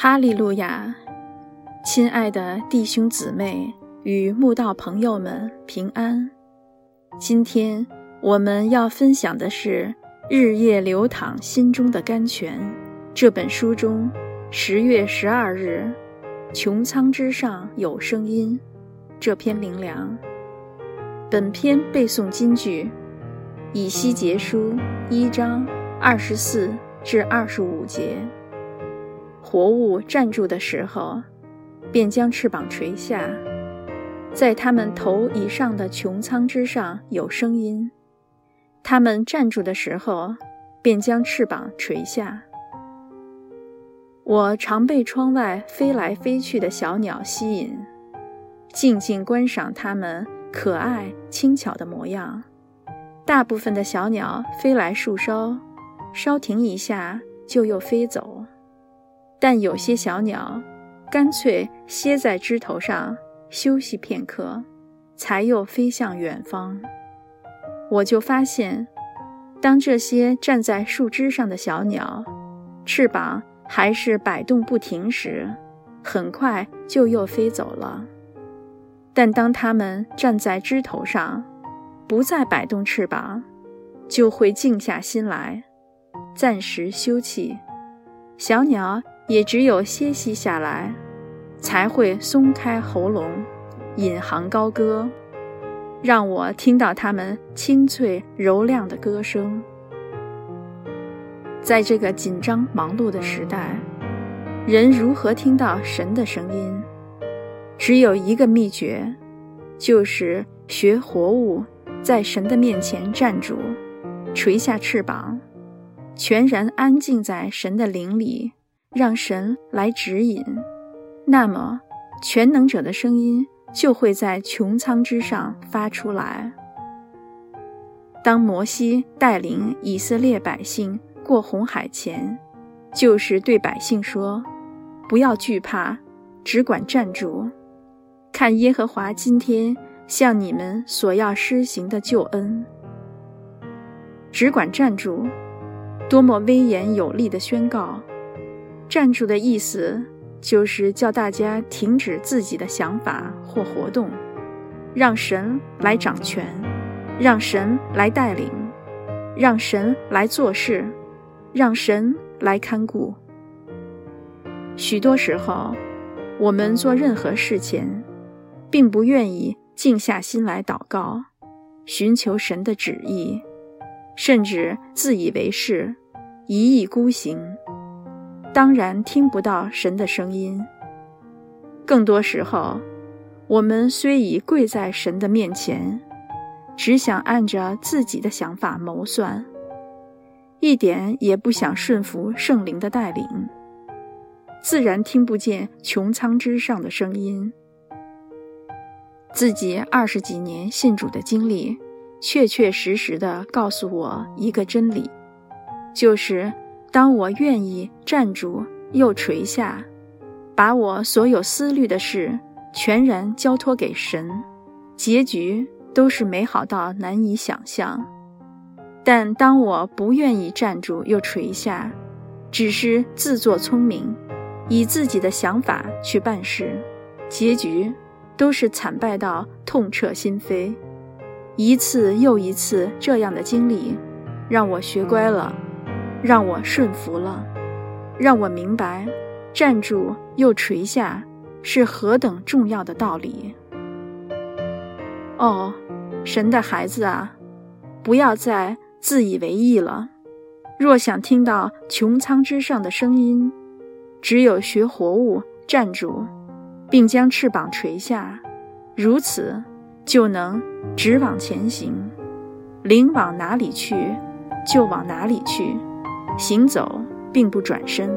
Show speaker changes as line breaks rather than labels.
哈利路亚，亲爱的弟兄姊妹与慕道朋友们平安。今天我们要分享的是《日夜流淌心中的甘泉》这本书中十月十二日“穹苍之上有声音”这篇灵粮。本篇背诵金句：以西结书一章二十四至二十五节。活物站住的时候，便将翅膀垂下，在他们头以上的穹苍之上有声音。他们站住的时候，便将翅膀垂下。我常被窗外飞来飞去的小鸟吸引，静静观赏它们可爱轻巧的模样。大部分的小鸟飞来树梢，稍停一下就又飞走。但有些小鸟，干脆歇在枝头上休息片刻，才又飞向远方。我就发现，当这些站在树枝上的小鸟，翅膀还是摆动不停时，很快就又飞走了；但当它们站在枝头上，不再摆动翅膀，就会静下心来，暂时休憩。小鸟。也只有歇息下来，才会松开喉咙，引吭高歌，让我听到他们清脆柔亮的歌声。在这个紧张忙碌的时代，人如何听到神的声音？只有一个秘诀，就是学活物在神的面前站住，垂下翅膀，全然安静在神的灵里。让神来指引，那么全能者的声音就会在穹苍之上发出来。当摩西带领以色列百姓过红海前，就是对百姓说：“不要惧怕，只管站住，看耶和华今天向你们所要施行的救恩。只管站住，多么威严有力的宣告！”站住的意思，就是叫大家停止自己的想法或活动，让神来掌权，让神来带领，让神来做事，让神来看顾。许多时候，我们做任何事前，并不愿意静下心来祷告，寻求神的旨意，甚至自以为是，一意孤行。当然听不到神的声音。更多时候，我们虽已跪在神的面前，只想按着自己的想法谋算，一点也不想顺服圣灵的带领，自然听不见穹苍之上的声音。自己二十几年信主的经历，确确实实的告诉我一个真理，就是。当我愿意站住又垂下，把我所有思虑的事全然交托给神，结局都是美好到难以想象。但当我不愿意站住又垂下，只是自作聪明，以自己的想法去办事，结局都是惨败到痛彻心扉。一次又一次这样的经历，让我学乖了。让我顺服了，让我明白，站住又垂下是何等重要的道理。哦，神的孩子啊，不要再自以为意了。若想听到穹苍之上的声音，只有学活物站住，并将翅膀垂下，如此就能直往前行。灵往哪里去，就往哪里去。行走，并不转身。